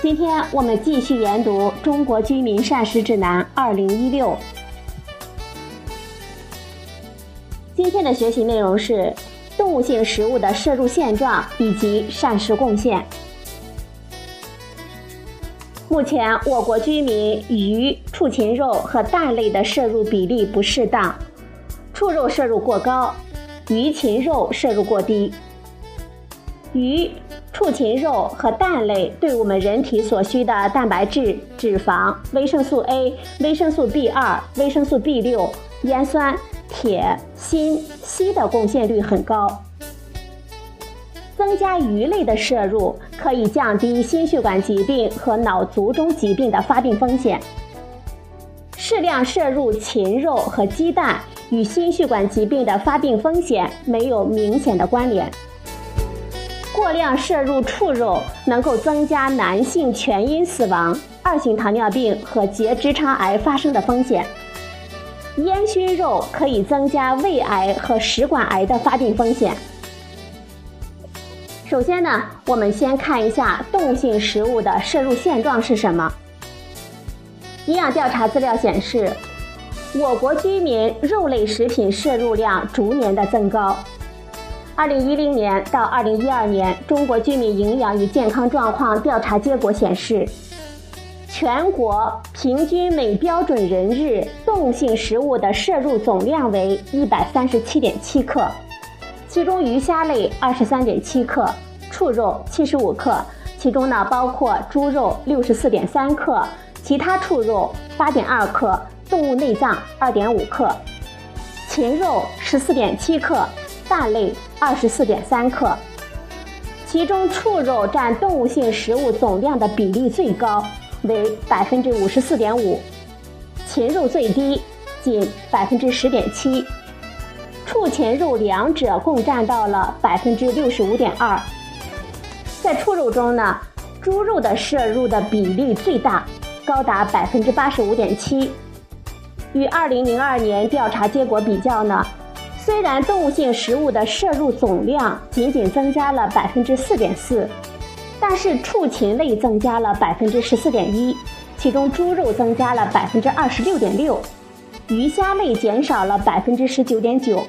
今天我们继续研读《中国居民膳食指南（二零一六）》。今天的学习内容是动物性食物的摄入现状以及膳食贡献。目前，我国居民鱼、畜禽肉和蛋类的摄入比例不适当。畜肉摄入过高，鱼禽肉摄入过低。鱼、畜禽肉和蛋类对我们人体所需的蛋白质、脂肪、维生素 A、维生素 B2、维生素 B6、烟酸、铁、锌、硒的贡献率很高。增加鱼类的摄入，可以降低心血管疾病和脑卒中疾病的发病风险。适量摄入禽肉和鸡蛋。与心血管疾病的发病风险没有明显的关联。过量摄入畜肉能够增加男性全因死亡、二型糖尿病和结直肠癌发生的风险。烟熏肉可以增加胃癌和食管癌的发病风险。首先呢，我们先看一下动物性食物的摄入现状是什么。营养调查资料显示。我国居民肉类食品摄入量逐年的增高。二零一零年到二零一二年，中国居民营养与健康状况调查结果显示，全国平均每标准人日动物性食物的摄入总量为一百三十七点七克，其中鱼虾类二十三点七克，畜肉七十五克，其中呢包括猪肉六十四点三克，其他畜肉八点二克。动物内脏二点五克，禽肉十四点七克，蛋类二十四点三克。其中畜肉占动物性食物总量的比例最高，为百分之五十四点五，禽肉最低，仅百分之十点七。畜禽肉两者共占到了百分之六十五点二。在畜肉中呢，猪肉的摄入的比例最大，高达百分之八十五点七。与二零零二年调查结果比较呢，虽然动物性食物的摄入总量仅仅增加了百分之四点四，但是畜禽类增加了百分之十四点一，其中猪肉增加了百分之二十六点六，鱼虾类减少了百分之十九点九。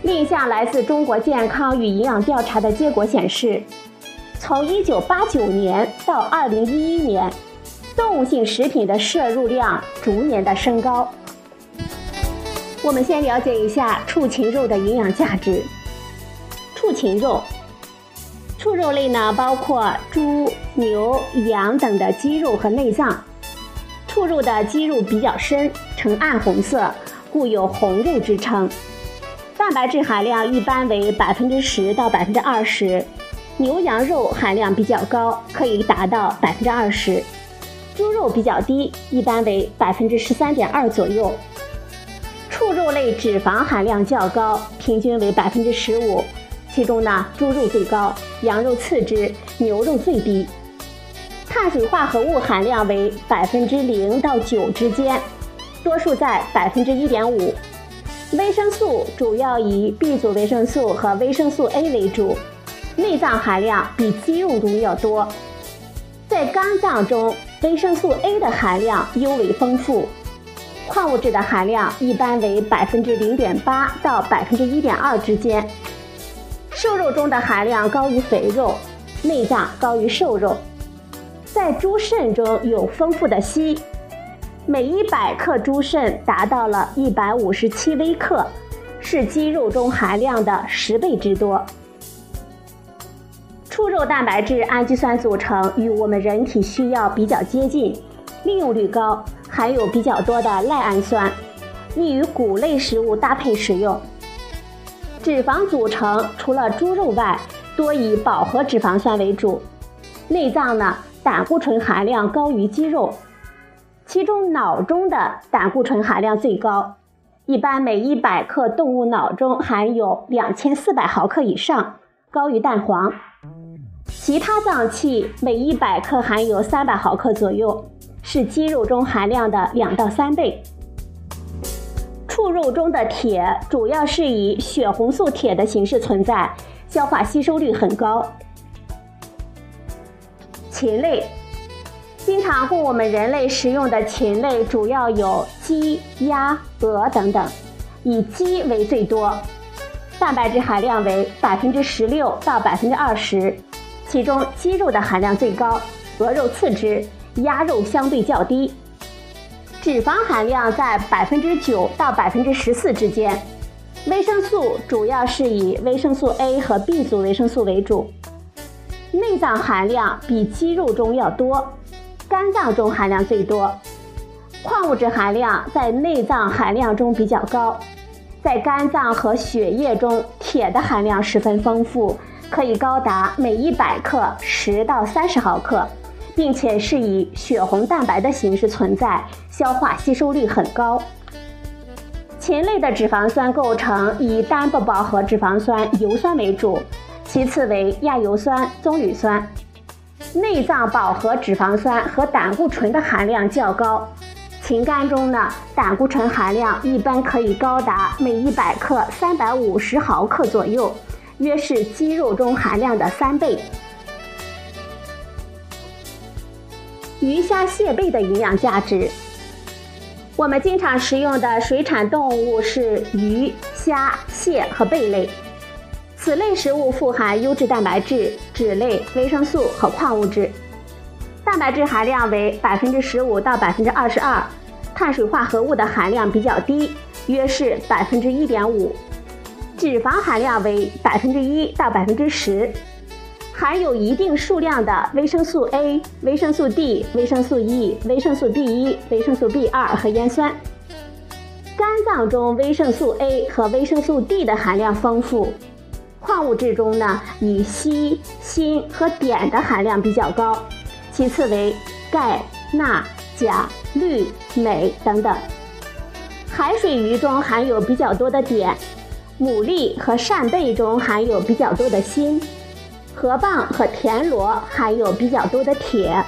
另一项来自中国健康与营养调查的结果显示，从一九八九年到二零一一年。动物性食品的摄入量逐年的升高。我们先了解一下畜禽肉的营养价值。畜禽肉，畜肉类呢包括猪、牛、羊等的肌肉和内脏。畜肉的肌肉比较深，呈暗红色，故有红肉之称。蛋白质含量一般为百分之十到百分之二十，牛羊肉含量比较高，可以达到百分之二十。猪肉比较低，一般为百分之十三点二左右。畜肉类脂肪含量较高，平均为百分之十五，其中呢，猪肉最高，羊肉次之，牛肉最低。碳水化合物含量为百分之零到九之间，多数在百分之一点五。维生素主要以 B 族维生素和维生素 A 为主，内脏含量比鸡肉中要多。在肝脏中。维生素 A 的含量尤为丰富，矿物质的含量一般为百分之零点八到百分之一点二之间。瘦肉中的含量高于肥肉，内脏高于瘦肉。在猪肾中有丰富的硒，每一百克猪肾达到了一百五十七微克，是鸡肉中含量的十倍之多。畜肉蛋白质氨基酸组成与我们人体需要比较接近，利用率高，含有比较多的赖氨酸，易与谷类食物搭配食用。脂肪组成除了猪肉外，多以饱和脂肪酸为主。内脏呢，胆固醇含量高于鸡肉。其中脑中的胆固醇含量最高，一般每一百克动物脑中含有两千四百毫克以上，高于蛋黄。其他脏器每一百克含有三百毫克左右，是鸡肉中含量的两到三倍。畜肉中的铁主要是以血红素铁的形式存在，消化吸收率很高。禽类，经常供我们人类食用的禽类主要有鸡、鸭、鹅等等，以鸡为最多，蛋白质含量为百分之十六到百分之二十。其中鸡肉的含量最高，鹅肉次之，鸭肉相对较低。脂肪含量在百分之九到百分之十四之间。维生素主要是以维生素 A 和 B 族维生素为主。内脏含量比鸡肉中要多，肝脏中含量最多。矿物质含量在内脏含量中比较高，在肝脏和血液中铁的含量十分丰富。可以高达每一百克十到三十毫克，并且是以血红蛋白的形式存在，消化吸收率很高。禽类的脂肪酸构成以单不饱和脂肪酸油酸为主，其次为亚油酸、棕榈酸。内脏饱和脂肪酸和胆固醇的含量较高，禽肝中呢，胆固醇含量一般可以高达每一百克三百五十毫克左右。约是鸡肉中含量的三倍。鱼虾蟹贝的营养价值，我们经常食用的水产动物是鱼、虾、蟹和贝类。此类食物富含优质蛋白质、脂类、维生素和矿物质，蛋白质含量为百分之十五到百分之二十二，碳水化合物的含量比较低，约是百分之一点五。脂肪含量为百分之一到百分之十，含有一定数量的维生素 A、维生素 D、维生素 E、维生素 B 一、维生素 B 二和烟酸。肝脏中维生素 A 和维生素 D 的含量丰富，矿物质中呢以硒、锌和碘的含量比较高，其次为钙、钠、钾、氯、镁等等。海水鱼中含有比较多的碘。牡蛎和扇贝中含有比较多的锌，河蚌和田螺含有比较多的铁。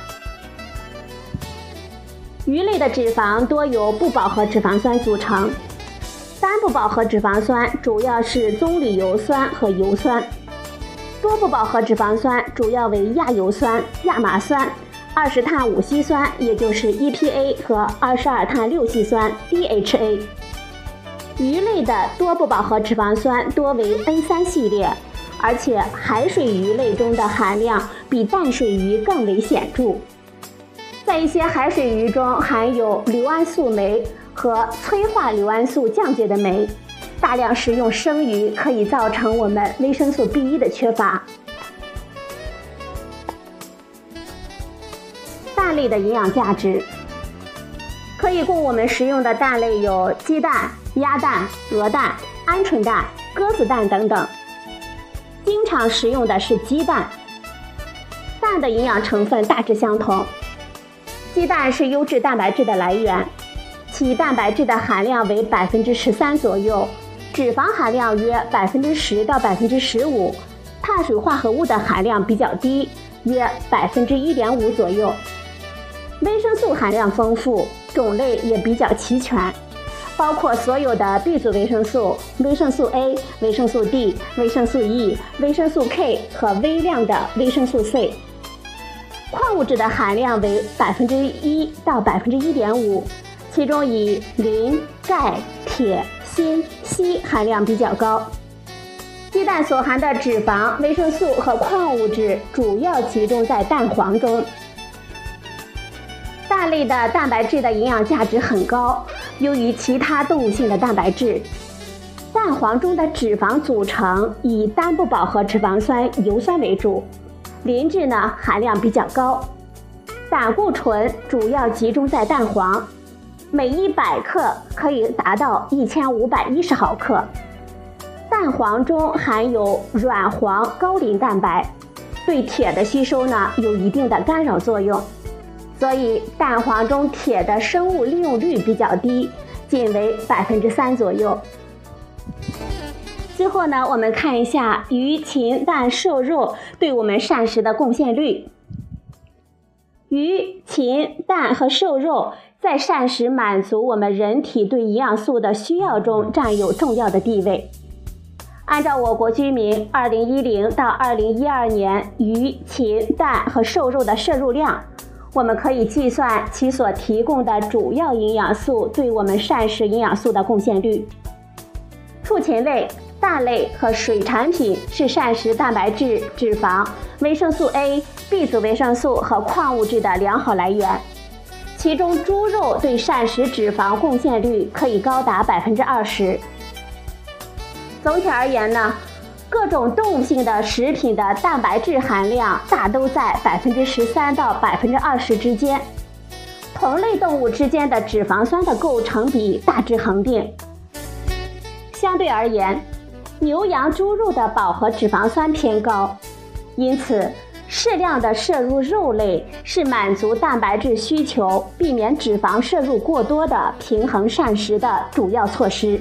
鱼类的脂肪多由不饱和脂肪酸组成，单不饱和脂肪酸主要是棕榈油酸和油酸，多不饱和脂肪酸主要为亚油酸、亚麻酸、二十碳五烯酸，也就是 EPA 和二十二碳六烯酸 DHA。鱼类的多不饱和脂肪酸多为 N3 系列，而且海水鱼类中的含量比淡水鱼更为显著。在一些海水鱼中含有硫胺素酶和催化硫胺素降解的酶，大量食用生鱼可以造成我们维生素 B1 的缺乏。蛋类的营养价值，可以供我们食用的蛋类有鸡蛋。鸭蛋、鹅蛋、鹌鹑蛋、鸽子蛋等等，经常食用的是鸡蛋。蛋的营养成分大致相同。鸡蛋是优质蛋白质的来源，其蛋白质的含量为百分之十三左右，脂肪含量约百分之十到百分之十五，碳水化合物的含量比较低，约百分之一点五左右。维生素含量丰富，种类也比较齐全。包括所有的 B 族维生素、维生素 A、维生素 D、维生素 E、维生素 K 和微量的维生素 C。矿物质的含量为百分之一到百分之一点五，其中以磷、钙、铁、锌、硒含量比较高。鸡蛋所含的脂肪、维生素和矿物质主要集中在蛋黄中。蛋类的蛋白质的营养价值很高。优于其他动物性的蛋白质，蛋黄中的脂肪组成以单不饱和脂肪酸油酸为主，磷质呢含量比较高。胆固醇主要集中在蛋黄，每一百克可以达到一千五百一十毫克。蛋黄中含有软黄高磷蛋白，对铁的吸收呢有一定的干扰作用。所以蛋黄中铁的生物利用率比较低，仅为百分之三左右。最后呢，我们看一下鱼、禽、蛋、瘦肉对我们膳食的贡献率。鱼、禽、蛋和瘦肉在膳食满足我们人体对营养素的需要中占有重要的地位。按照我国居民2010到2012年鱼、禽、蛋和瘦肉的摄入量，我们可以计算其所提供的主要营养素对我们膳食营养素的贡献率。畜禽类。蛋类和水产品是膳食蛋白质、脂肪、维生素 A、B 族维生素和矿物质的良好来源。其中，猪肉对膳食脂肪贡献率可以高达百分之二十。总体而言呢，各种动物性的食品的蛋白质含量大都在百分之十三到百分之二十之间。同类动物之间的脂肪酸的构成比大致恒定。相对而言，牛羊猪肉的饱和脂肪酸偏高，因此适量的摄入肉类是满足蛋白质需求、避免脂肪摄入过多的平衡膳食的主要措施。